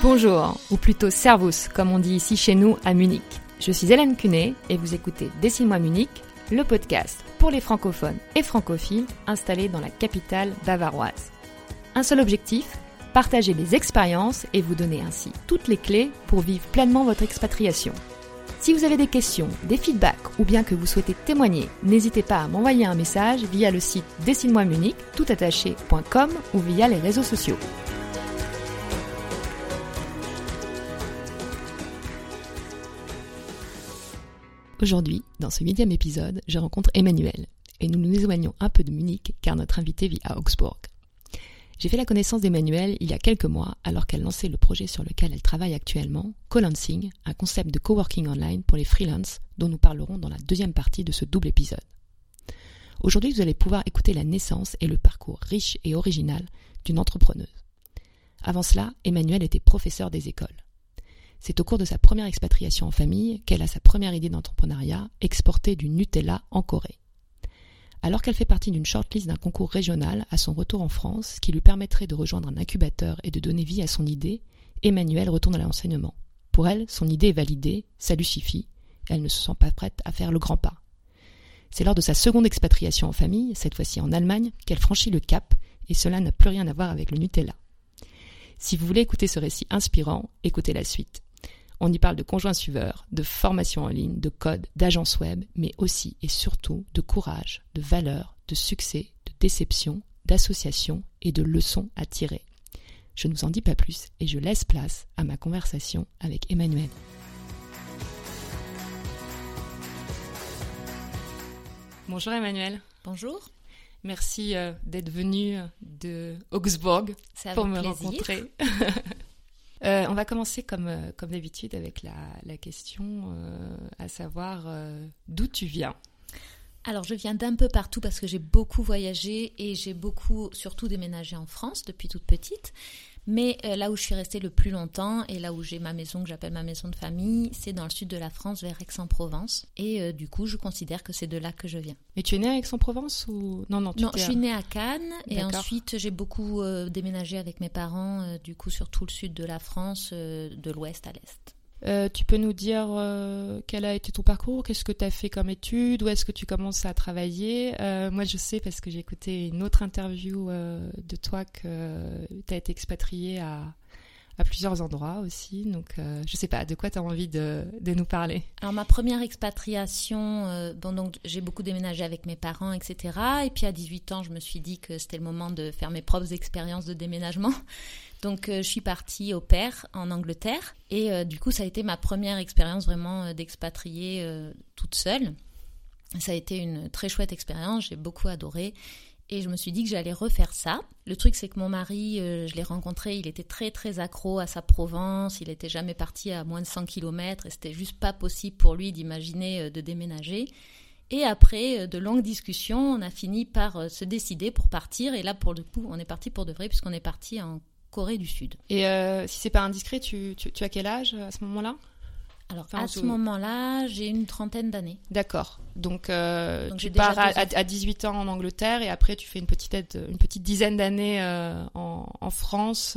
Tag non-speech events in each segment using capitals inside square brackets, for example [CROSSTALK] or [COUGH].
Bonjour, ou plutôt Servus, comme on dit ici chez nous à Munich. Je suis Hélène Cunet et vous écoutez Dessine-moi Munich, le podcast pour les francophones et francophiles installés dans la capitale bavaroise. Un seul objectif, partager les expériences et vous donner ainsi toutes les clés pour vivre pleinement votre expatriation. Si vous avez des questions, des feedbacks ou bien que vous souhaitez témoigner, n'hésitez pas à m'envoyer un message via le site dessine-moi Munich toutattaché.com ou via les réseaux sociaux. Aujourd'hui, dans ce huitième épisode, je rencontre Emmanuel et nous nous éloignons un peu de Munich car notre invité vit à Augsbourg. J'ai fait la connaissance d'Emmanuel il y a quelques mois alors qu'elle lançait le projet sur lequel elle travaille actuellement, Colancing, un concept de coworking online pour les freelances dont nous parlerons dans la deuxième partie de ce double épisode. Aujourd'hui, vous allez pouvoir écouter la naissance et le parcours riche et original d'une entrepreneuse. Avant cela, Emmanuel était professeur des écoles. C'est au cours de sa première expatriation en famille qu'elle a sa première idée d'entrepreneuriat, exporter du Nutella en Corée. Alors qu'elle fait partie d'une shortlist d'un concours régional à son retour en France qui lui permettrait de rejoindre un incubateur et de donner vie à son idée, Emmanuelle retourne à l'enseignement. Pour elle, son idée est validée, ça lui elle ne se sent pas prête à faire le grand pas. C'est lors de sa seconde expatriation en famille, cette fois-ci en Allemagne, qu'elle franchit le cap, et cela n'a plus rien à voir avec le Nutella. Si vous voulez écouter ce récit inspirant, écoutez la suite. On y parle de conjoints suiveurs, de formation en ligne, de code, d'agence web, mais aussi et surtout de courage, de valeur, de succès, de déception, d'association et de leçons à tirer. Je ne vous en dis pas plus et je laisse place à ma conversation avec Emmanuel. Bonjour Emmanuel. Bonjour. Merci euh, d'être venu de Augsbourg pour me rencontrer. [LAUGHS] Euh, on va commencer comme, euh, d'habitude avec la, la question euh, à savoir d'où tu viens. Alors je viens d'un peu partout parce que j'ai beaucoup voyagé et j'ai beaucoup surtout déménagé en France depuis toute petite. Mais euh, là où je suis restée le plus longtemps et là où j'ai ma maison que j'appelle ma maison de famille, c'est dans le sud de la France, vers Aix-en-Provence. Et euh, du coup, je considère que c'est de là que je viens. Mais tu es née à Aix-en-Provence ou? Non Non, non je suis née à Cannes et ensuite j'ai beaucoup euh, déménagé avec mes parents, du coup sur tout le sud de la France, de l'ouest à l'est. Euh, tu peux nous dire euh, quel a été ton parcours? Qu'est-ce que tu as fait comme étude Où est-ce que tu commences à travailler? Euh, Moi, je sais parce que j'ai écouté une autre interview de toi que tu as été expatriée à, à plusieurs endroits aussi. Donc, je sais pas, de quoi tu as envie de, nous parler? Alors, ma première expatriation, bon, donc j'ai beaucoup déménagé avec mes parents, etc. Et puis à 18 ans, je me suis dit que c'était le moment de faire mes propres expériences de déménagement. [LAUGHS] Donc euh, je suis partie au père en Angleterre et euh, du coup ça a été ma première expérience vraiment euh, d'expatriée toute seule. Ça a été une très chouette expérience, j'ai beaucoup adoré et je me suis dit que j'allais refaire ça. Le truc, c'est que mon mari, je l'ai rencontré, il était très très accro à sa Provence, il n'était jamais parti à moins de 100 km et c'était juste pas possible pour lui d'imaginer de déménager. Et après de longues discussions, on a fini par se décider pour partir. Et là, pour le coup, on est parti pour de vrai, puisqu'on est parti en Corée du Sud. Et euh, si c'est pas indiscret, tu, tu, as quel âge à ce moment-là? Alors à ce moment-là, j'ai une trentaine d'années. D'accord. Donc, euh, tu pars à, 18 ans en Angleterre et après tu fais une petite, une petite dizaine d'années euh, en, France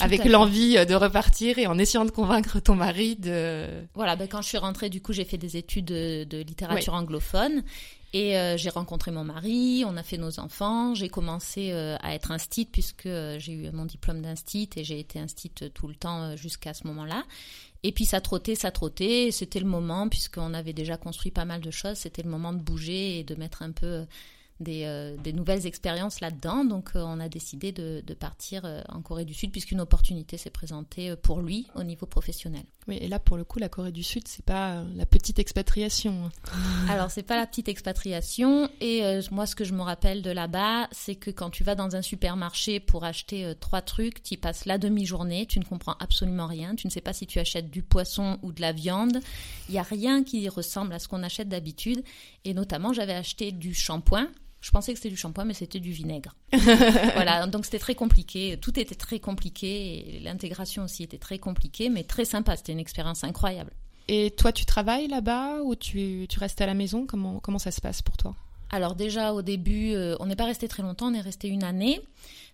avec l'envie de repartir et en essayant de convaincre ton mari de... Voilà, ben, quand je suis rentrée, du coup, j'ai fait des études de, littérature anglophone et euh, j'ai rencontré mon mari, on a fait nos enfants, j'ai commencé euh, à être instite puisque euh, j'ai eu mon diplôme d'instite et j'ai été instite tout le temps jusqu'à ce moment-là. Et puis ça trottait, ça trottait, c'était le moment puisqu'on avait déjà construit pas mal de choses, c'était le moment de bouger et de mettre un peu euh, des, nouvelles expériences là-dedans. Donc euh, on a décidé de, partir euh, en Corée du Sud puisqu'une opportunité s'est présentée pour lui au niveau professionnel. Oui, et là pour le coup, la Corée du Sud, c'est pas la petite expatriation. [LAUGHS] Alors c'est pas la petite expatriation. Et moi, ce que je me rappelle de là-bas, c'est que quand tu vas dans un supermarché pour acheter trois trucs, tu passes la demi-journée, tu ne comprends absolument rien, tu ne sais pas si tu achètes du poisson ou de la viande. Il y a rien qui ressemble à ce qu'on achète d'habitude. Et notamment, j'avais acheté du shampoing je pensais que c'était du shampoing, mais c'était du vinaigre. [LAUGHS] voilà, donc c'était très compliqué. Tout était très compliqué. L'intégration aussi était très compliquée, mais très sympa. C'était une expérience incroyable. Et toi, tu travailles là-bas ou tu, tu restes à la maison? Comment, comment ça se passe pour toi? Alors déjà au début, on n'est pas resté très longtemps, on est resté une année.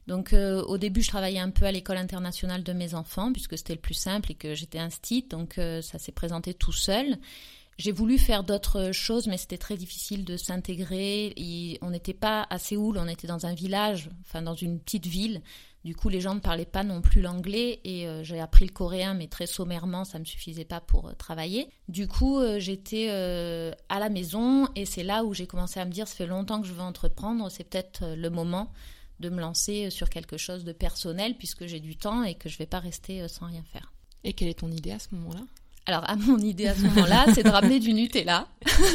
Donc au début, je travaillais un peu à l'école internationale de mes enfants puisque c'était le plus simple et que j'étais instite, donc ça s'est présenté tout seul. J'ai voulu faire d'autres choses, mais c'était très difficile de s'intégrer. On n'était pas à Séoul, on était dans un village, enfin dans une petite ville. Du coup, les gens ne parlaient pas non plus l'anglais et euh, j'ai appris le coréen, mais très sommairement, ça ne me suffisait pas pour euh, travailler. Du coup, euh, j'étais à la maison et c'est là où j'ai commencé à me dire, ça fait longtemps que je veux entreprendre, c'est peut-être le moment de me lancer sur quelque chose de personnel puisque j'ai du temps et que je ne vais pas rester sans rien faire. Et quelle est ton idée à ce moment-là? Alors, à mon idée à ce moment-là, c'est de ramener du Nutella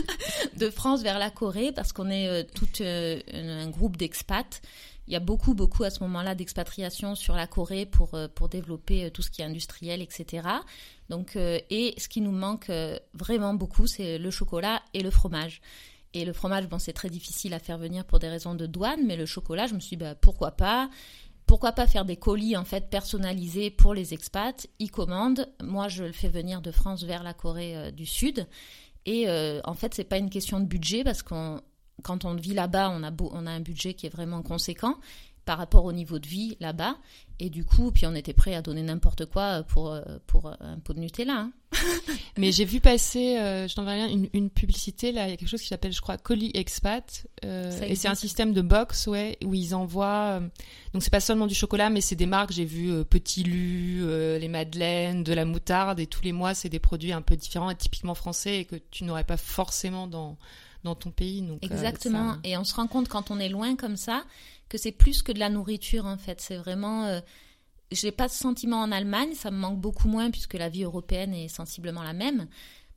[LAUGHS] de France vers la Corée parce qu'on est euh, tout euh, un groupe d'expats. Il y a beaucoup, beaucoup à ce moment-là d'expatriation sur la Corée pour, euh, pour développer tout ce qui est industriel, etc. Donc, et ce qui nous manque vraiment beaucoup, c'est le chocolat et le fromage. Et le fromage, bon, c'est très difficile à faire venir pour des raisons de douane, mais le chocolat, je me suis dit, bah, pourquoi pas? Pourquoi pas faire des colis en fait personnalisés pour les expats Ils commandent. Moi, je le fais venir de France vers la Corée euh, du Sud. Et euh, en fait, c'est pas une question de budget parce qu'on quand on vit là-bas, on a, on a un budget qui est vraiment conséquent par rapport au niveau de vie là-bas. Et du coup, puis on était prêt à donner n'importe quoi pour, euh, pour un pot de Nutella. Hein. [LAUGHS] Mais j'ai vu passer, euh, je t'enverrai une, une publicité, là, il y a quelque chose qui s'appelle, je crois, Colis Expat. Euh, et c'est un système de box, ouais, où ils envoient. donc c'est pas seulement du chocolat, mais c'est des marques, j'ai vu Petit Lu, les Madeleines, de la moutarde, et tous les mois, c'est des produits un peu différents et typiquement français et que tu n'aurais pas forcément dans, dans ton pays. Donc, Exactement. Et on se rend compte quand on est loin comme ça que c'est plus que de la nourriture en fait. C'est vraiment. Euh, j'ai pas ce sentiment en Allemagne, ça me manque beaucoup moins puisque la vie européenne est sensiblement la même.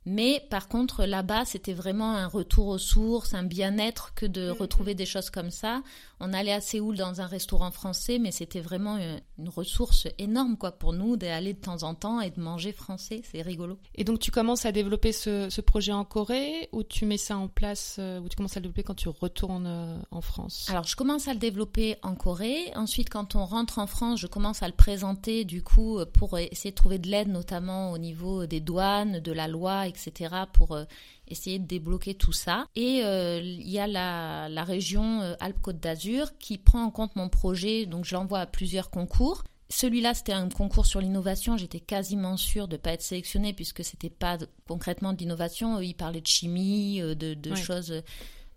Mais par contre, là-bas, c'était vraiment un retour aux sources, un bien-être que de mm. retrouver des choses comme ça. On allait à Séoul dans un restaurant français, mais c'était vraiment une ressource énorme quoi pour nous d'aller de temps en temps et de manger français. C'est rigolo. Et donc, tu commences à développer ce, projet en Corée ou tu mets ça en place euh, ou tu commences à le développer quand tu retournes euh, en France? Alors, je commence à le développer en Corée. Ensuite, quand on rentre en France, je commence à le présenter du coup pour essayer de trouver de l'aide, notamment au niveau des douanes, de la loi, etc etc., pour euh, essayer de débloquer tout ça. Et euh, il y a la, la région euh, Alpes-Côte d'Azur qui prend en compte mon projet, donc je l'envoie à plusieurs concours. Celui-là, c'était un concours sur l'innovation. J'étais quasiment sûre de ne pas être sélectionnée puisque c'était pas concrètement de l'innovation. Ils parlaient de chimie, de, de choses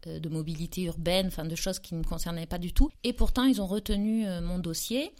de mobilité urbaine, enfin de choses qui ne me concernaient pas du tout. Et pourtant, ils ont retenu mon dossier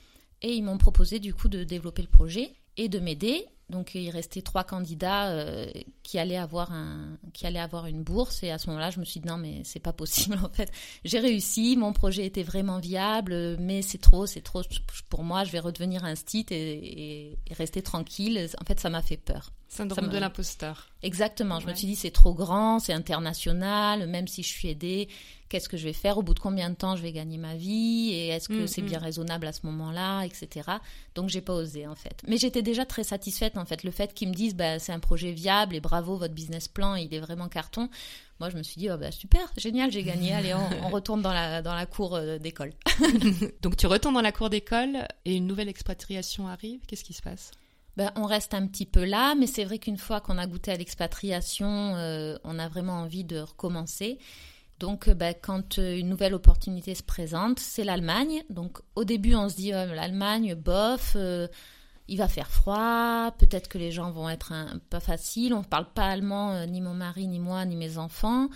et ils m'ont proposé du coup de développer le projet et de m'aider. Donc il restait trois candidats euh, qui allaient avoir un qui allaient avoir une bourse. Et à ce moment-là je me suis dit non mais c'est pas possible [LAUGHS] en fait. J'ai réussi mon projet était vraiment viable mais c'est trop c'est trop. Pour moi je vais redevenir un site et, rester tranquille. En fait ça m'a fait peur. Syndrome de l'imposteur. Exactement. Je me suis dit c'est trop grand c'est international même si je suis aidée qu'est-ce que je vais faire, au bout de combien de temps je vais gagner ma vie, et est-ce que mm, c'est bien mm. raisonnable à ce moment-là, etc. Donc j'ai pas osé en fait. Mais j'étais déjà très satisfaite en fait. Le fait qu'ils me disent bah, c'est un projet viable et bravo, votre business plan, il est vraiment carton. Moi, je me suis dit, oh, bah, super, génial, j'ai gagné. [LAUGHS] Allez, on, retourne dans la, dans la cour euh, d'école. [LAUGHS] Donc, tu retournes dans la cour d'école et une nouvelle expatriation arrive. Qu'est-ce qui se passe? Ben, on reste un petit peu là, mais c'est vrai qu'une fois qu'on a goûté à l'expatriation, euh, on a vraiment envie de recommencer. Donc, euh, bah, quand euh, une nouvelle opportunité se présente, c'est l'Allemagne. Donc, au début, on se dit oh, l'Allemagne, bof, euh, il va faire froid, peut-être que les gens vont être un, pas faciles. On ne parle pas allemand, ni mon mari, ni moi, ni mes enfants.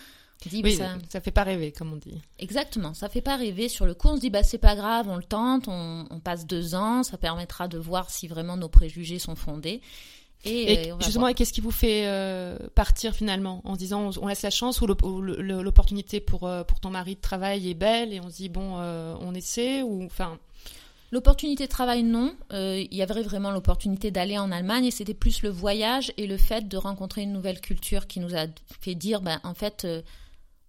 Dit, oui, ça... ça fait pas rêver, comme on dit. Exactement, ça fait pas rêver. Sur le coup, on se dit, bah, c'est pas grave, on le tente, on, on passe deux ans, ça permettra de voir si vraiment nos préjugés sont fondés. Et, euh, justement, qu'est-ce qui vous fait euh, partir finalement en se disant on, laisse la chance ou l'opportunité pour, euh, pour ton mari de travail est belle et on se dit bon, on essaie ou enfin. L'opportunité de travail, non. Il y avait vraiment l'opportunité d'aller en Allemagne et c'était plus le voyage et le fait de rencontrer une nouvelle culture qui nous a fait dire, ben, en fait,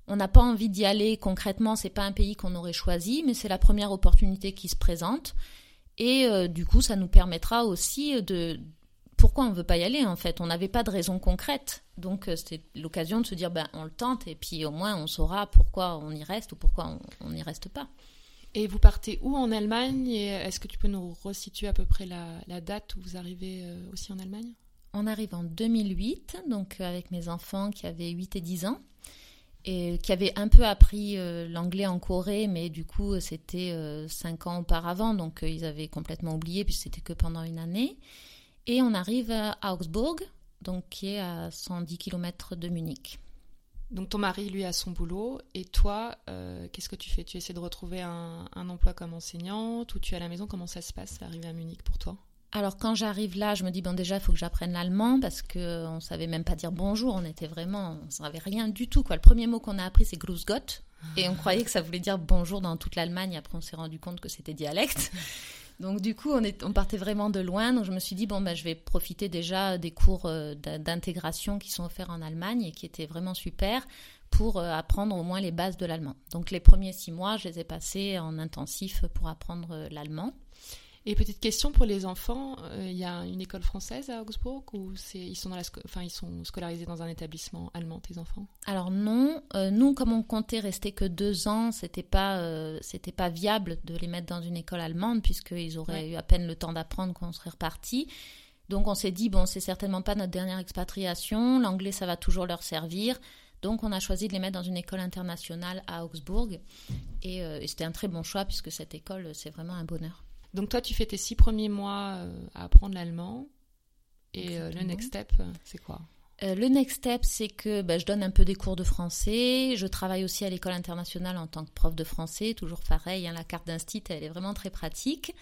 on n'a pas envie d'y aller concrètement. C'est pas un pays qu'on aurait choisi, mais c'est la première opportunité qui se présente. Et du coup, ça nous permettra aussi de, pourquoi on ne veut pas y aller en fait? On n'avait pas de raison concrète. Donc euh, c'était l'occasion de se dire ben, on le tente et puis au moins on saura pourquoi on y reste ou pourquoi on n'y reste pas. Et vous partez où en Allemagne est-ce que tu peux nous resituer à peu près la, date où vous arrivez euh, aussi en Allemagne? On arrive en 2008, donc avec mes enfants qui avaient 8 et 10 ans. et qui avait un peu appris l'anglais en Corée, mais du coup c'était cinq ans auparavant, donc ils avaient complètement oublié, puis c'était que pendant une année. Et on arrive à Augsburg, donc qui est à 110 km de Munich. Donc ton mari, lui, a son boulot, et toi, euh, qu'est-ce que tu fais? Tu essaies de retrouver un, emploi comme enseignante, ou tu es à la maison? Comment ça se passe, l'arrivée à Munich pour toi? Alors quand j'arrive là, je me dis bon déjà il faut que j'apprenne l'allemand parce que on savait même pas dire bonjour, on était vraiment, on savait rien du tout quoi. Le premier mot qu'on a appris c'est Grüß Gott et on croyait que ça voulait dire bonjour dans toute l'Allemagne. Après on s'est rendu compte que c'était dialecte. Donc du coup, on, partait vraiment de loin. Donc je me suis dit, bon, ben, je vais profiter déjà des cours euh, d'intégration qui sont offerts en Allemagne et qui étaient vraiment super pour euh, apprendre au moins les bases de l'allemand. Donc les premiers six mois, je les ai passés en intensif pour apprendre euh, l'allemand. Et petite question pour les enfants, euh, il y a une école française à Augsbourg ou ils sont dans la enfin ils sont scolarisés dans un établissement allemand tes enfants? Alors non, euh, nous comme on comptait rester que deux ans, c'était pas euh, c'était pas viable de les mettre dans une école allemande puisqu'ils auraient eu à peine le temps d'apprendre qu'on serait reparti. Donc on s'est dit bon c'est certainement pas notre dernière expatriation, l'anglais ça va toujours leur servir. Donc on a choisi de les mettre dans une école internationale à Augsbourg et c'était un très bon choix puisque cette école c'est vraiment un bonheur. Donc toi, tu fais tes six premiers mois euh, à apprendre l'allemand. Et euh, le next step, euh, c'est quoi? Le next step, c'est que bah, je donne un peu des cours de français. Je travaille aussi à l'école internationale en tant que prof de français. Toujours pareil, hein, la carte d'instit, elle est vraiment très pratique.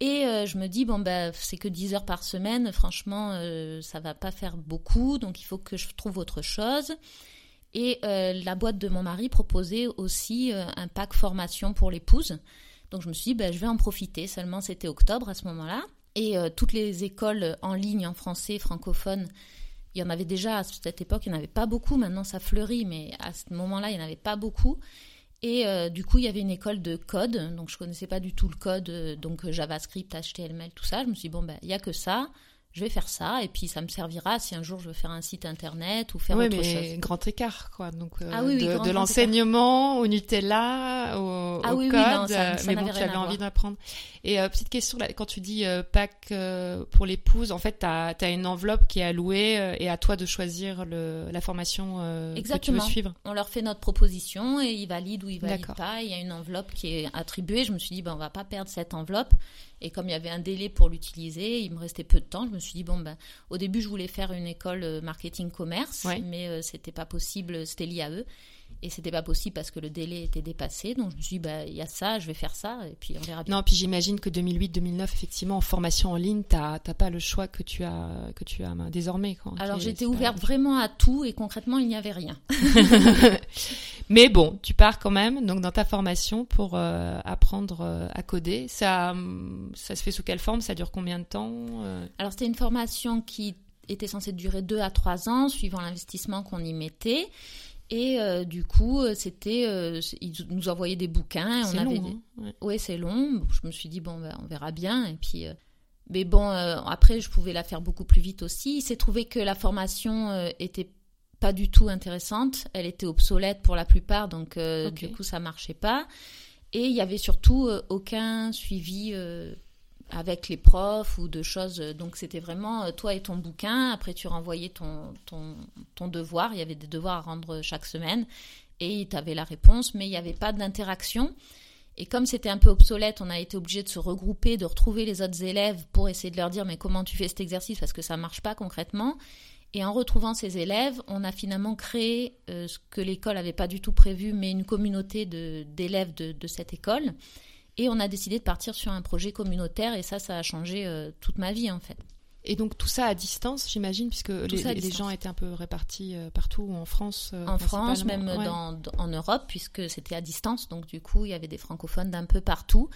Et je me dis, bon, bah, c'est que 10 heures par semaine. Franchement, ça va pas faire beaucoup. Donc, il faut que je trouve autre chose. Et la boîte de mon mari proposait aussi un pack formation pour l'épouse. Donc je me suis dit, ben, je vais en profiter. Seulement, c'était octobre à ce moment-là. Et euh, toutes les écoles en ligne en français francophone, il y en avait déjà à cette époque, il n'y en avait pas beaucoup. Maintenant, ça fleurit, mais à ce moment-là, il n'y en avait pas beaucoup. Et euh, du coup, il y avait une école de code, donc je connaissais pas du tout le code, euh, donc JavaScript, HTML, tout ça. Je me suis dit, bon, ben, il n'y a que ça je vais faire ça et puis ça me servira si un jour je veux faire un site internet ou faire oui, autre mais grand écart quoi. Donc euh, ah de, l'enseignement au Nutella au, ah, oui, code oui, non, ça, mais bon tu avais envie d'apprendre. Et euh, petite question là quand tu dis euh, pack pour l'épouse en fait tu as, une enveloppe qui est allouée et à toi de choisir le, la formation que tu veux suivre. On leur fait notre proposition et ils valident ou ils valident pas. Il y a une enveloppe qui est attribuée. Je me suis dit ben on va pas perdre cette enveloppe. Et comme il y avait un délai pour l'utiliser, il me restait peu de temps. Je me suis dit, bon, ben, au début, je voulais faire une école euh, marketing commerce, mais ce euh, c'était pas possible, c'était lié à eux. Et c'était pas possible parce que le délai était dépassé. Donc je me suis dit, bah, il y a ça, je vais faire ça, et puis on verra bien. Non, puis j'imagine que 2008-2009, effectivement, en formation en ligne, tu n'as pas le choix que tu as, que tu as désormais. Alors j'étais ouverte vraiment à tout, et concrètement, il n'y avait rien. [LAUGHS] [LAUGHS] Mais bon, tu pars quand même donc dans ta formation pour euh, apprendre euh, à coder. Ça, ça se fait sous quelle forme? Ça dure combien de temps euh? Alors c'était une formation qui était censée durer deux à trois ans, suivant l'investissement qu'on y mettait. Et du coup, c'était, ils nous envoyaient des bouquins. C'est long. Hein, ouais, c'est long. Je me suis dit bon, ben, on verra bien. Et puis, mais bon, après, je pouvais la faire beaucoup plus vite aussi. Il s'est trouvé que la formation était pas du tout intéressante. Elle était obsolète pour la plupart, donc euh, du coup ça marchait pas. Et il y avait surtout euh, aucun suivi euh, avec les profs ou de choses. Donc c'était vraiment toi et ton bouquin. Après tu renvoyais ton, ton, devoir. Il y avait des devoirs à rendre chaque semaine et tu avais la réponse, mais il n'y avait pas d'interaction. Et comme c'était un peu obsolète, on a été obligé de se regrouper, de retrouver les autres élèves pour essayer de leur dire mais comment tu fais cet exercice? Parce que ça marche pas concrètement. Et en retrouvant ces élèves, on a finalement créé euh, ce que l'école n'avait pas du tout prévu, mais une communauté d'élèves de, cette école. Et on a décidé de partir sur un projet communautaire, et ça, ça a changé euh, toute ma vie en fait. Et donc tout ça à distance, j'imagine, puisque les, gens étaient un peu répartis euh, partout en France. en France, même dans, en Europe, puisque c'était à distance. Donc du coup, il y avait des francophones d'un peu partout.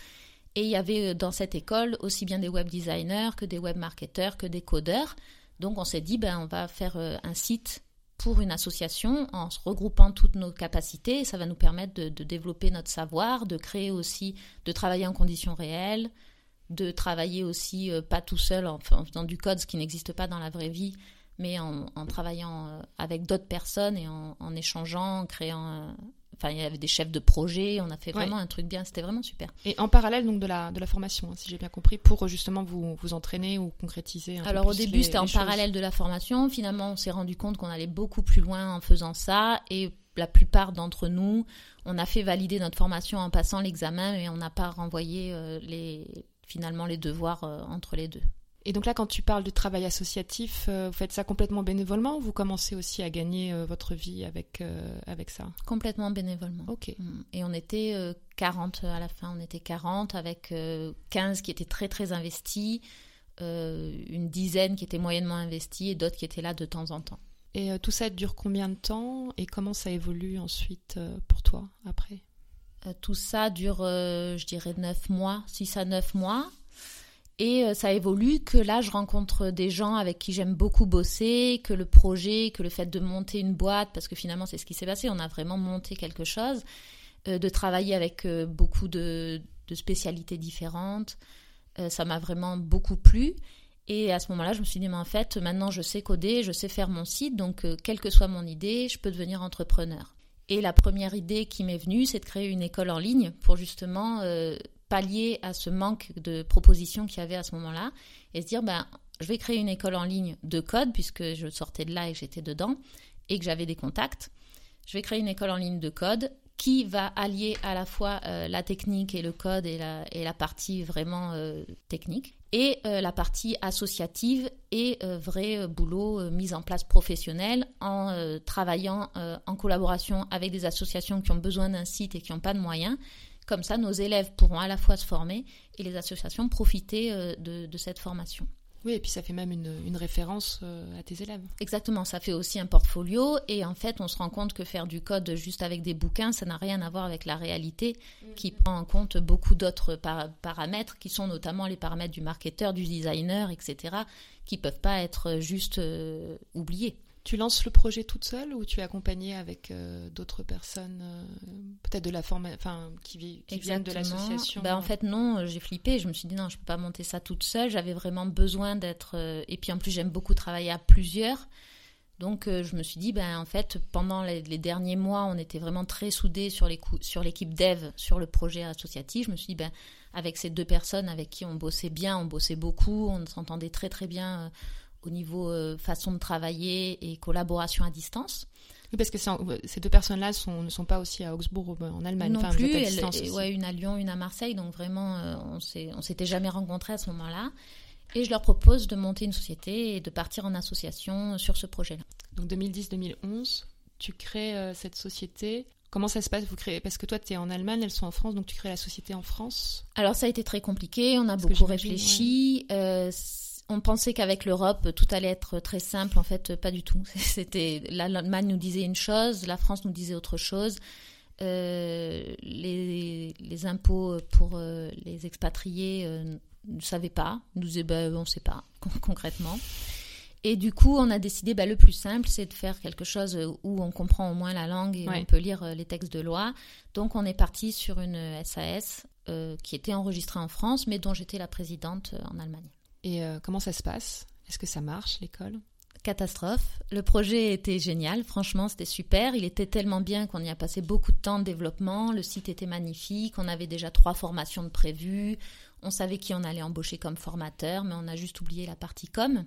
Et il y avait dans cette école aussi bien des web designers que des web marketeurs, que des codeurs. Donc on s'est dit, ben, on va faire euh, un site pour une association en regroupant toutes nos capacités. Ça va nous permettre de, développer notre savoir, de créer aussi, de travailler en conditions réelles, de travailler aussi euh, pas tout seul en, faisant du code, ce qui n'existe pas dans la vraie vie, mais en, travaillant euh, avec d'autres personnes et en, en, échangeant, en créant Enfin, il y avait des chefs de projet, on a fait vraiment un truc bien, c'était vraiment super. Et en parallèle donc de la, de la formation, hein, si j'ai bien compris, pour justement vous, vous entraîner ou concrétiser un Alors au début c'était en parallèle de la formation, finalement on s'est rendu compte qu'on allait beaucoup plus loin en faisant ça et la plupart d'entre nous, on a fait valider notre formation en passant l'examen, et on n'a pas renvoyé euh, les, finalement les devoirs euh, entre les deux. Et donc là, quand tu parles de travail associatif, euh, vous faites ça complètement bénévolement ou vous commencez aussi à gagner votre vie avec, avec ça? Complètement bénévolement. Ok. Mm. Et on était 40 à la fin, on était 40 avec 15 qui étaient très très investis, une dizaine qui étaient moyennement investis et d'autres qui étaient là de temps en temps. Et euh, tout ça dure combien de temps? Et comment ça évolue ensuite euh, pour toi après? Euh, Tout ça dure, je dirais, 9 mois, 6 à 9 mois. Et ça évolue que là, je rencontre des gens avec qui j'aime beaucoup bosser, que le projet, que le fait de monter une boîte, parce que finalement, c'est ce qui s'est passé, on a vraiment monté quelque chose, de travailler avec beaucoup de, spécialités différentes. ça m'a vraiment beaucoup plu. Et à ce moment-là, je me suis dit, mais en fait, maintenant je sais coder, je sais faire mon site, donc euh, quelle que soit mon idée, je peux devenir entrepreneur. Et la première idée qui m'est venue, c'est de créer une école en ligne pour justement euh, pallier à ce manque de propositions qu'il y avait à ce moment-là et se dire, ben, je vais créer une école en ligne de code, puisque je sortais de là et que j'étais dedans et que j'avais des contacts. Je vais créer une école en ligne de code qui va allier à la fois euh, la technique et le code et la, et la partie vraiment technique et euh, la partie associative et euh, vrai boulot euh, mise en place professionnel en travaillant en collaboration avec des associations qui ont besoin d'un site et qui n'ont pas de moyens. Comme ça, nos élèves pourront à la fois se former et les associations profiter de cette formation. Oui, et puis ça fait même une, référence euh, à tes élèves. Exactement, ça fait aussi un portfolio et en fait on se rend compte que faire du code juste avec des bouquins, ça n'a rien à voir avec la réalité qui mhm. prend en compte beaucoup d'autres paramètres qui sont notamment les paramètres du marketeur, du designer, etc., qui peuvent pas être juste euh, oubliés. Tu lances le projet toute seule ou tu es accompagnée avec euh, d'autres personnes, euh, peut-être de la forme, enfin qui, qui viennent de l'association? Ben, En fait, non, euh, j'ai flippé. Je me suis dit non, je peux pas monter ça toute seule. J'avais vraiment besoin d'être. et puis en plus, j'aime beaucoup travailler à plusieurs. Donc je me suis dit, ben en fait, pendant les, derniers mois, on était vraiment très soudés sur l'équipe dev, sur le projet associatif. Je me suis dit, ben avec ces deux personnes avec qui on bossait bien, on bossait beaucoup, on s'entendait très très bien au niveau euh, façon de travailler et collaboration à distance. Oui, parce que ces deux personnes-là ne sont pas aussi à Augsbourg en Allemagne. Non plus, ouais, une à Lyon, une à Marseille, donc vraiment euh, on s'était jamais rencontrés à ce moment-là. Et je leur propose de monter une société et de partir en association sur ce projet-là. Donc 2010-2011, tu crées euh, cette société. Comment ça se passe? Vous créez Parce que toi, tu es en Allemagne, elles sont en France, donc tu crées la société en France? Alors ça a été très compliqué, on a beaucoup réfléchi on pensait qu'avec l'Europe, tout allait être très simple. En fait, pas du tout. [LAUGHS] C'était l'Allemagne nous disait une chose, la France nous disait autre chose. Euh, les, impôts pour euh, les expatriés euh, ne savaient pas, nous disaient ben, on ne sait pas concrètement. Et du coup, on a décidé bah, le plus simple, c'est de faire quelque chose où on comprend au moins la langue et on peut lire les textes de loi. Donc, on est parti sur une SAS qui était enregistrée en France, mais dont j'étais la présidente en Allemagne. Et euh, comment ça se passe? Est-ce que ça marche, l'école? Catastrophe. Le projet était génial, franchement, c'était super. Il était tellement bien qu'on y a passé beaucoup de temps de développement. Le site était magnifique. On avait déjà trois formations de prévues. On savait qui on allait embaucher comme formateur, mais on a juste oublié la partie com.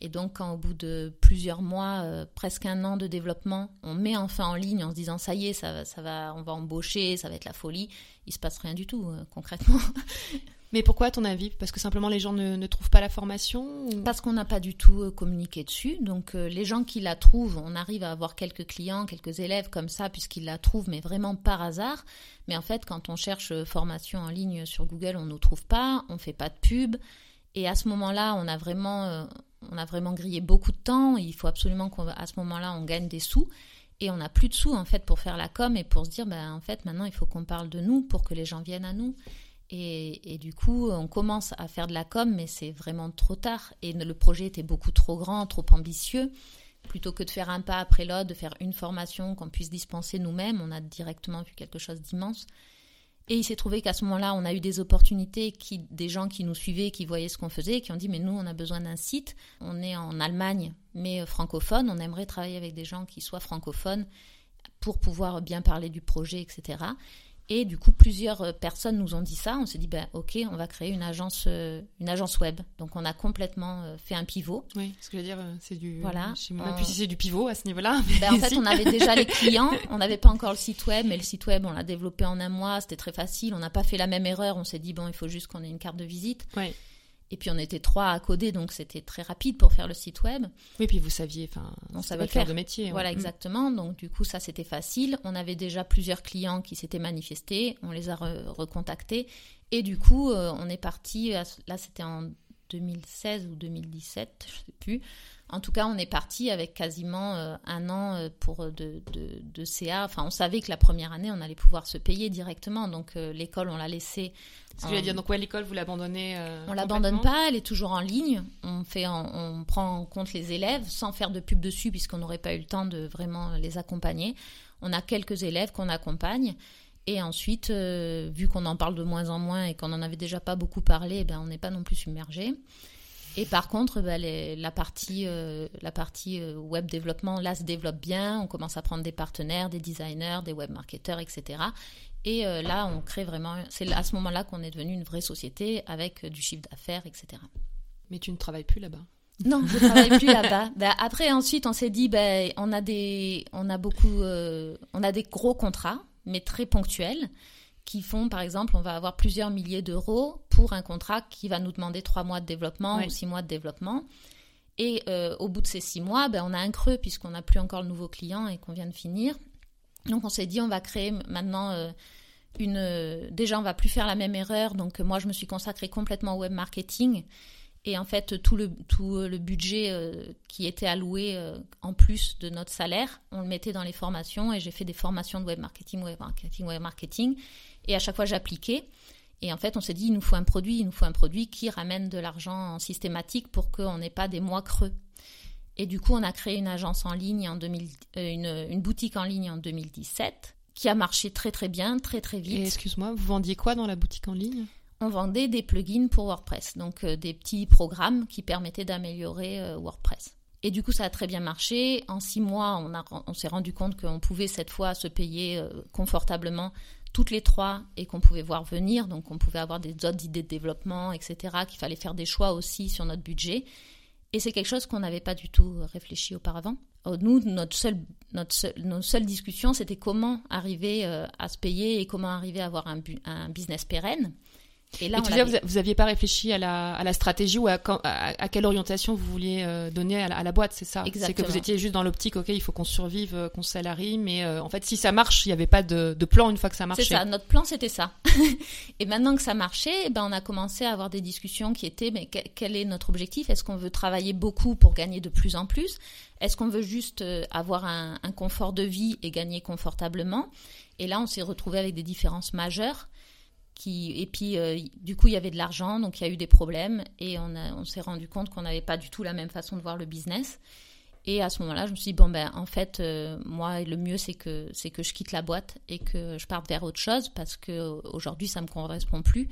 Et donc, quand au bout de plusieurs mois, euh, presque un an de développement, on met enfin en ligne en se disant ça y est, ça, ça va, on va embaucher, ça va être la folie, il se passe rien du tout euh, concrètement. [LAUGHS] Mais pourquoi, à ton avis? Parce que simplement les gens ne, trouvent pas la formation Parce qu'on n'a pas du tout euh, communiqué dessus. Donc euh, les gens qui la trouvent, on arrive à avoir quelques clients, quelques élèves comme ça, puisqu'ils la trouvent, mais vraiment par hasard. Mais en fait, quand on cherche euh, formation en ligne sur Google, on ne nous trouve pas, on ne fait pas de pub. Et à ce moment-là, on a vraiment, on a vraiment grillé beaucoup de temps. Il faut absolument qu'à ce moment-là, on gagne des sous. Et on n'a plus de sous en fait pour faire la com et pour se dire, ben, en fait, maintenant, il faut qu'on parle de nous pour que les gens viennent à nous. Et, du coup, on commence à faire de la com, mais c'est vraiment trop tard. Et le projet était beaucoup trop grand, trop ambitieux. Plutôt que de faire un pas après l'autre, de faire une formation qu'on puisse dispenser nous-mêmes, on a directement vu quelque chose d'immense. Et il s'est trouvé qu'à ce moment-là, on a eu des opportunités, des gens qui nous suivaient, qui voyaient ce qu'on faisait, qui ont dit, mais nous, on a besoin d'un site. On est en Allemagne, mais francophone. On aimerait travailler avec des gens qui soient francophones pour pouvoir bien parler du projet, etc. Et du coup, plusieurs euh, personnes nous ont dit ça. On s'est dit, ben, ok, on va créer une agence, euh, une agence web. Donc, on a complètement euh, fait un pivot. Oui, ce que je veux dire, c'est du. Voilà. Si c'est du pivot à ce niveau-là. [LAUGHS] Ben, en fait, on avait déjà les clients. [LAUGHS] On n'avait pas encore le site web, mais le site web, on l'a développé en un mois. C'était très facile. On n'a pas fait la même erreur. On s'est dit, bon, il faut juste qu'on ait une carte de visite. Oui. Et puis on était trois à coder, donc c'était très rapide pour faire le site web. Oui, puis vous saviez, enfin, on savait faire de métier. Voilà, mm. exactement. Donc du coup, ça c'était facile. On avait déjà plusieurs clients qui s'étaient manifestés, on les a recontactés, et du coup, euh, on est parti. Là, c'était en 2016 ou 2017, je sais plus. En tout cas, on est parti avec quasiment euh, un an euh, pour de, de, de, CA. Enfin, on savait que la première année, on allait pouvoir se payer directement. Donc, l'école, on l'a laissé ce que je dire, donc ouais, l'école, vous l'abandonnez euh, On l'abandonne pas, elle est toujours en ligne. On, fait on prend en compte les élèves sans faire de pub dessus puisqu'on n'aurait pas eu le temps de vraiment les accompagner. On a quelques élèves qu'on accompagne. Et ensuite, euh, vu qu'on en parle de moins en moins et qu'on n'en avait déjà pas beaucoup parlé, ben, on n'est pas non plus submergé. Et par contre, ben, la partie, euh, la partie euh, web développement, là, se développe bien. On commence à prendre des partenaires, des designers, des web marketeurs, etc. Et euh, là, on crée vraiment. C'est à ce moment-là qu'on est devenu une vraie société avec du chiffre d'affaires, etc. Mais tu ne travailles plus là-bas non, je ne travaille plus là-bas. [LAUGHS] Ben, après, ensuite, on s'est dit, ben, on a des, on a beaucoup, on a des gros contrats, mais très ponctuels, qui font, par exemple, on va avoir plusieurs milliers d'euros pour un contrat qui va nous demander trois mois de développement ou six mois de développement. Et au bout de ces six mois, ben, on a un creux puisqu'on n'a plus encore le nouveau client et qu'on vient de finir. Donc on s'est dit, on va créer maintenant euh, une... Euh, déjà, on va plus faire la même erreur. Donc moi, je me suis consacrée complètement au web marketing. Et en fait, tout le, tout le budget euh, qui était alloué en plus de notre salaire, on le mettait dans les formations. Et j'ai fait des formations de web marketing, web marketing, web marketing. Et à chaque fois, j'appliquais. Et en fait, on s'est dit, il nous faut un produit, il nous faut un produit qui ramène de l'argent en systématique pour qu'on n'ait pas des mois creux. Et du coup, on a créé une agence en ligne en 2000, euh, une, boutique en ligne en 2017 qui a marché très très bien, très très vite. excuse-moi, vous vendiez quoi dans la boutique en ligne? On vendait des plugins pour WordPress, donc euh, des petits programmes qui permettaient d'améliorer euh, WordPress. Et du coup, ça a très bien marché. En six mois, on, s'est rendu compte qu'on pouvait cette fois se payer confortablement toutes les trois et qu'on pouvait voir venir. Donc, on pouvait avoir des idées de développement, etc. Qu'il fallait faire des choix aussi sur notre budget. Et c'est quelque chose qu'on n'avait pas du tout réfléchi auparavant. Euh, nous, notre seule, notre c'était comment arriver euh, à se payer et comment arriver à avoir un business pérenne. Et là, vous n'aviez pas réfléchi à la, à la stratégie ou à, à, quelle orientation vous vouliez euh, donner à la, boîte, c'est ça? C'est que vous étiez juste dans l'optique, ok, il faut qu'on survive, euh, qu'on salarie, mais euh, en fait, si ça marche, il n'y avait pas de, de, plan une fois que ça marchait. C'est ça, notre plan, c'était ça. [LAUGHS] et maintenant que ça marchait, eh ben, on a commencé à avoir des discussions qui étaient, mais quel est notre objectif? Est-ce qu'on veut travailler beaucoup pour gagner de plus en plus? Est-ce qu'on veut juste avoir un, un confort de vie et gagner confortablement? Et là, on s'est retrouvé avec des différences majeures et puis, euh, du coup, il y avait de l'argent, donc il y a eu des problèmes. Et on, s'est rendu compte qu'on n'avait pas du tout la même façon de voir le business. Et à ce moment-là, je me suis dit, bon, ben, en fait, euh, moi, le mieux, c'est que, c'est que je quitte la boîte et que je parte vers autre chose parce qu'aujourd'hui, ça ne me correspond plus.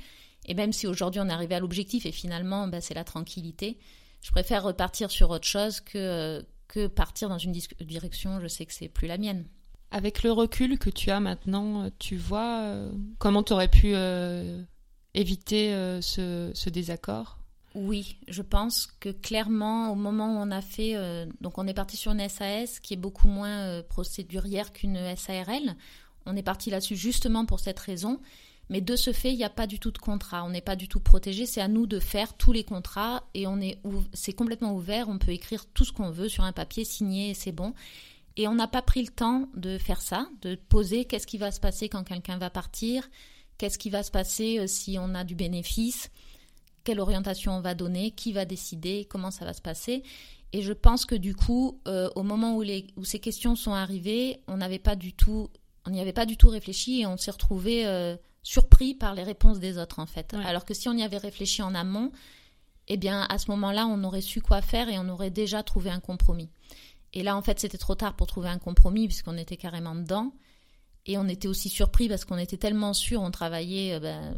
Et même si aujourd'hui, on est arrivé à l'objectif et finalement, ben, c'est la tranquillité, je préfère repartir sur autre chose que, que partir dans une direction, je sais que c'est plus la mienne. Avec le recul que tu as maintenant, euh, tu vois euh, comment tu aurais pu euh, éviter ce, désaccord? Oui, je pense que clairement, au moment où on a fait, donc on est parti sur une SAS qui est beaucoup moins procédurière qu'une SARL. On est parti là-dessus justement pour cette raison. Mais de ce fait, il n'y a pas du tout de contrat. On n'est pas du tout protégé. C'est à nous de faire tous les contrats et on est, c'est complètement ouvert. On peut écrire tout ce qu'on veut sur un papier signé et c'est bon. Et on n'a pas pris le temps de faire ça, de poser qu'est-ce qui va se passer quand quelqu'un va partir, qu'est-ce qui va se passer euh, si on a du bénéfice, quelle orientation on va donner, qui va décider, comment ça va se passer. Et je pense que du coup, euh, au moment où, les, où ces questions sont arrivées, on n'avait pas du tout, on n'y avait pas du tout réfléchi et on s'est retrouvé euh, surpris par les réponses des autres en fait. Alors que si on y avait réfléchi en amont, eh bien à ce moment-là, on aurait su quoi faire et on aurait déjà trouvé un compromis. Et là, en fait, c'était trop tard pour trouver un compromis puisqu'on était carrément dedans. Et on était aussi surpris parce qu'on était tellement sûr, on travaillait euh, ben,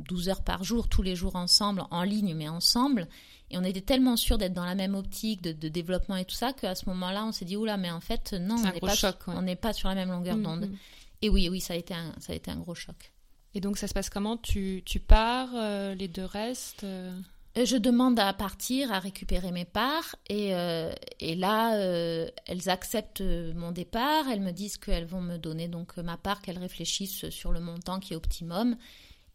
12 heures par jour, tous les jours ensemble, en ligne, mais ensemble. Et on était tellement sûr d'être dans la même optique de, développement et tout ça qu'à ce moment-là, on s'est dit, oula, mais en fait, non, on n'est pas, pas, sur la même longueur mm, d'onde. Mm. Et oui, oui, ça a été un, ça a été un gros choc. Et donc ça se passe comment? Tu, tu pars, euh, les deux restent euh, je demande à partir, à récupérer mes parts, et, et là, elles acceptent mon départ. Elles me disent qu'elles vont me donner donc ma part, qu'elles réfléchissent sur le montant qui est optimum.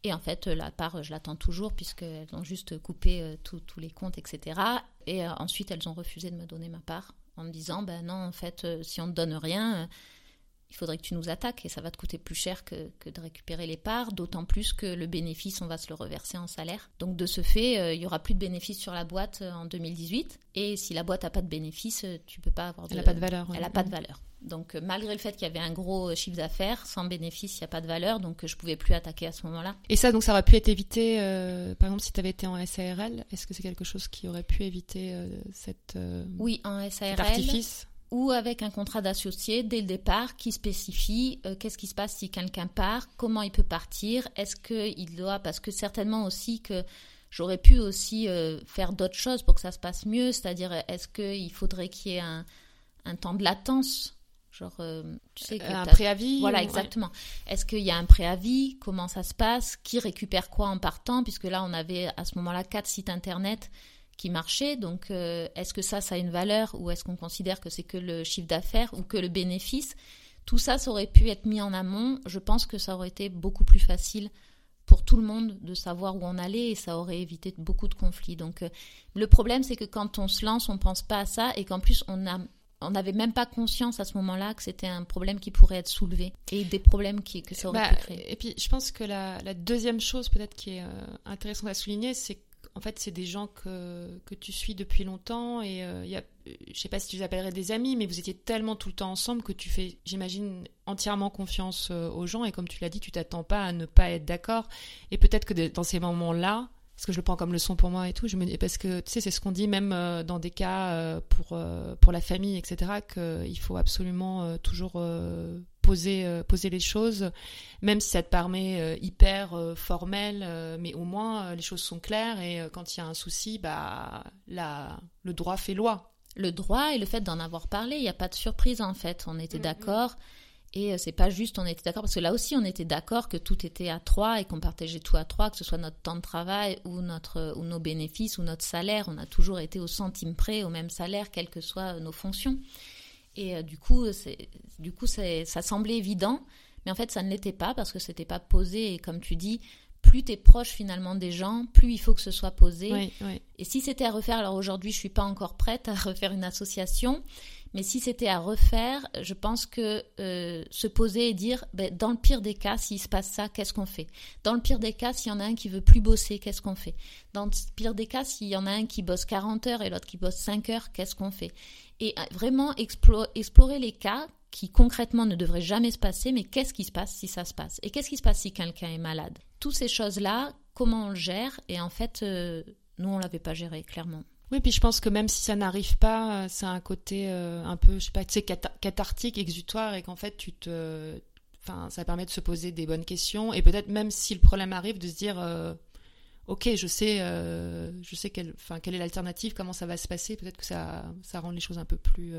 Et en fait, la part, je l'attends toujours, puisqu'elles ont juste coupé tous les comptes, etc. Et ensuite, elles ont refusé de me donner ma part, en me disant, ben non, en fait, si on ne donne rien, il faudrait que tu nous attaques et ça va te coûter plus cher que, de récupérer les parts, d'autant plus que le bénéfice, on va se le reverser en salaire. Donc de ce fait, euh, il y aura plus de bénéfice sur la boîte euh, en 2018 et si la boîte n'a pas de bénéfice, euh, tu peux pas avoir de... Elle n'a pas de valeur. Elle n'a pas de valeur. Donc malgré le fait qu'il y avait un gros chiffre d'affaires, sans bénéfice, il n'y a pas de valeur, donc je pouvais plus attaquer à ce moment-là. Et ça, donc ça aurait pu être évité, par exemple, si tu avais été en SARL, est-ce que c'est quelque chose qui aurait pu éviter cette, oui, en SARL, cet artifice? Ou avec un contrat d'associé dès le départ qui spécifie euh, qu'est-ce qui se passe si quelqu'un part, comment il peut partir, est-ce qu'il doit, parce que certainement aussi que j'aurais pu aussi euh, faire d'autres choses pour que ça se passe mieux, c'est-à-dire est-ce qu'il faudrait qu'il y ait un, temps de latence Genre, euh, tu sais un préavis Voilà, exactement. Est-ce qu'il y a un préavis Comment ça se passe Qui récupère quoi en partant Puisque là, on avait à ce moment-là quatre sites internet qui marchait. Donc, euh, est-ce que ça, ça a une valeur ou est-ce qu'on considère que c'est que le chiffre d'affaires ou que le bénéfice? Tout ça, ça aurait pu être mis en amont. Je pense que ça aurait été beaucoup plus facile pour tout le monde de savoir où on allait et ça aurait évité beaucoup de conflits. Donc, euh, le problème, c'est que quand on se lance, on pense pas à ça et qu'en plus, on a on n'avait même pas conscience à ce moment-là que c'était un problème qui pourrait être soulevé et des problèmes qui, que ça aurait bah, pu créer. Et puis, je pense que la, deuxième chose peut-être qui est euh, intéressante à souligner, c'est en fait, c'est des gens que, que tu suis depuis longtemps et euh, y a, je sais pas si tu les appellerais des amis, mais vous étiez tellement tout le temps ensemble que tu fais, j'imagine, entièrement confiance euh, aux gens. Et comme tu l'as dit, tu t'attends pas à ne pas être d'accord. Et peut-être que dans ces moments-là, parce que je le prends comme leçon pour moi et tout, je me parce que tu sais, c'est ce qu'on dit même euh, dans des cas pour pour la famille, etc., qu'il faut absolument toujours poser, euh, poser les choses, même si ça te permet euh, hyper euh, formel, mais au moins les choses sont claires et quand il y a un souci, bah, la, le droit fait loi. Le droit et le fait d'en avoir parlé, il n'y a pas de surprise en fait. On était mm, mm. d'accord. Et c'est pas juste on était d'accord, parce que là aussi on était d'accord que tout était à trois et qu'on partageait tout à trois, que ce soit notre temps de travail ou, notre, ou nos bénéfices ou notre salaire. On a toujours été au centime près, au même salaire, quelles que soient nos fonctions. Et euh, du coup, du coup ça semblait évident, mais en fait, ça ne l'était pas parce que c'était pas posé. Et comme tu dis, plus tu es proche finalement des gens, plus il faut que ce soit posé. Et si c'était à refaire, alors aujourd'hui, je suis pas encore prête à [LAUGHS] refaire une association, mais si c'était à refaire, je pense que euh, se poser et dire, ben, dans le pire des cas, s'il se passe ça, qu'est-ce qu'on fait? Dans le pire des cas, s'il y en a un qui veut plus bosser, qu'est-ce qu'on fait? Dans le pire des cas, s'il y en a un qui bosse 40 heures et l'autre qui bosse 5 heures, qu'est-ce qu'on fait? Et euh, vraiment explorer les cas qui concrètement ne devraient jamais se passer, mais qu'est-ce qui se passe si ça se passe? Et qu'est-ce qui se passe si quelqu'un est malade? Toutes ces choses-là, comment on le gère? Et en fait, euh, nous, on l'avait pas géré, clairement. Oui, puis je pense que même si ça n'arrive pas, c'est un côté euh, un peu, je sais pas, tu sais, cathartique, exutoire, et qu'en fait, tu te, enfin, ça permet de se poser des bonnes questions, et peut-être même si le problème arrive, de se dire, euh, ok, je sais, euh, je sais quelle, quelle est l'alternative, comment ça va se passer, peut-être que ça, ça rend les choses un peu plus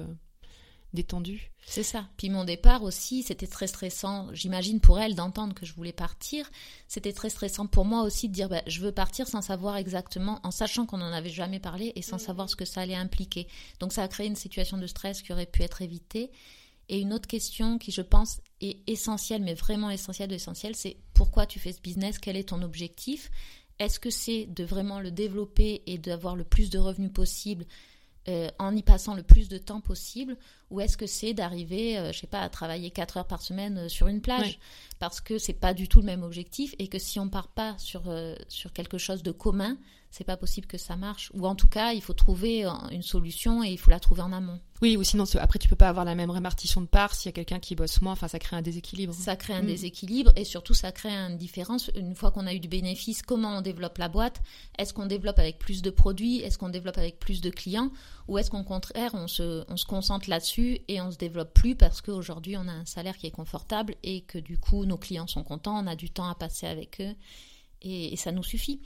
détendue. C'est ça. Puis mon départ aussi, c'était très stressant. J'imagine pour elle d'entendre que je voulais partir. C'était très stressant pour moi aussi de dire bah, je veux partir sans savoir exactement, en sachant qu'on n'en avait jamais parlé et sans savoir ce que ça allait impliquer. Donc ça a créé une situation de stress qui aurait pu être évitée. Et une autre question qui, je pense, est essentielle, mais vraiment essentielle de essentielle, c'est pourquoi tu fais ce business? Quel est ton objectif? Est-ce que c'est de vraiment le développer et d'avoir le plus de revenus possible euh, en y passant le plus de temps possible? Ou est-ce que c'est d'arriver, euh, je sais pas, à travailler 4 heures par semaine euh, sur une plage Parce que c'est pas du tout le même objectif et que si on part pas sur, sur quelque chose de commun, c'est pas possible que ça marche. Ou en tout cas, il faut trouver une solution et il faut la trouver en amont. Oui, ou sinon, après, tu peux pas avoir la même répartition de parts s'il y a quelqu'un qui bosse moins. Enfin, ça crée un déséquilibre. Ça crée un mm. déséquilibre et surtout, ça crée une différence. Une fois qu'on a eu du bénéfice, comment on développe la boîte? Est-ce qu'on développe avec plus de produits? Est-ce qu'on développe avec plus de clients? Ou est-ce qu'au contraire, on se, on se concentre là-dessus et on se développe plus parce qu'aujourd'hui, on a un salaire qui est confortable et que du coup, nos clients sont contents, on a du temps à passer avec eux et ça nous suffit.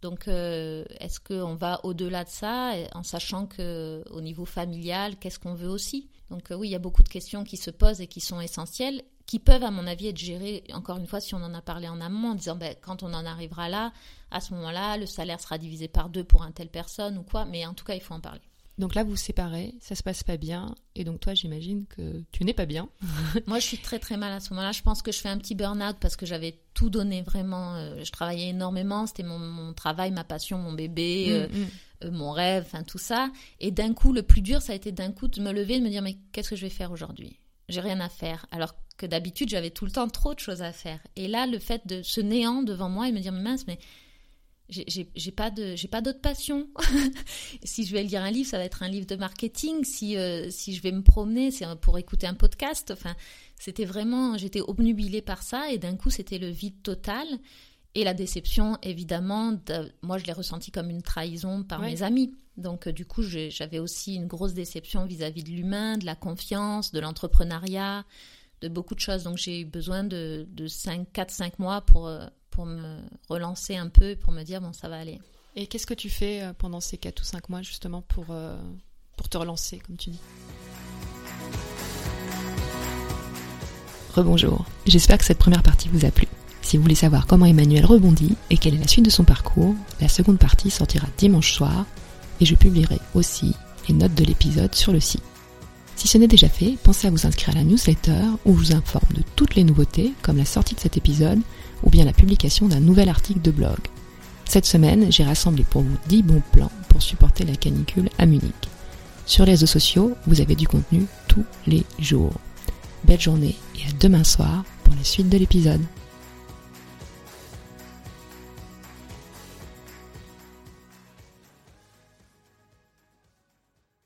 Donc, euh, est-ce qu'on va au-delà de ça, en sachant que au niveau familial, qu'est-ce qu'on veut aussi? Donc, euh, oui, il y a beaucoup de questions qui se posent et qui sont essentielles, qui peuvent, à mon avis, être gérés, encore une fois, si on en a parlé en amont, en disant, ben, quand on en arrivera là, à ce moment-là, le salaire sera divisé par deux pour un telle personne ou quoi, mais en tout cas, il faut en parler. Donc là, vous vous séparez, ça se passe pas bien, et donc toi, j'imagine que tu n'es pas bien. [LAUGHS] Moi, je suis très très mal à ce moment-là. Je pense que je fais un petit burn-out parce que j'avais tout donné vraiment. Euh, je travaillais énormément, c'était mon, travail, ma passion, mon bébé, mm, euh, mm. Euh, mon rêve, enfin tout ça. Et d'un coup, le plus dur, ça a été d'un coup de me lever et de me dire mais qu'est-ce que je vais faire aujourd'hui? J'ai rien à faire. Alors que d'habitude, j'avais tout le temps trop de choses à faire. Et là, le fait de ce néant devant moi et me dire mais mince, mais j'ai pas de j'ai pas d'autre passion. [LAUGHS] si je vais lire un livre, ça va être un livre de marketing. Si euh, si je vais me promener, c'est pour écouter un podcast. Enfin, c'était vraiment j'étais obnubilée par ça et d'un coup c'était le vide total et la déception évidemment. moi je l'ai ressenti comme une trahison par mes amis. Donc euh, du coup j'avais aussi une grosse déception vis-à-vis de l'humain, de la confiance, de l'entrepreneuriat, de beaucoup de choses. Donc j'ai eu besoin de de 5 4 5 mois pour euh, pour me relancer un peu, pour me dire bon, ça va aller. Et qu'est-ce que tu fais euh, pendant ces 4 ou 5 mois justement pour, euh, pour te relancer, comme tu dis? Rebonjour, j'espère que cette première partie vous a plu. Si vous voulez savoir comment Emmanuel rebondit et quelle est la suite de son parcours, la seconde partie sortira dimanche soir et je publierai aussi les notes de l'épisode sur le site. Si ce n'est déjà fait, pensez à vous inscrire à la newsletter où je vous informe de toutes les nouveautés comme la sortie de cet épisode ou bien la publication d'un nouvel article de blog. Cette semaine, j'ai rassemblé pour vous 10 bons plans pour supporter la canicule à Munich. Sur les réseaux sociaux, vous avez du contenu tous les jours. Belle journée et à demain soir pour la suite de l'épisode.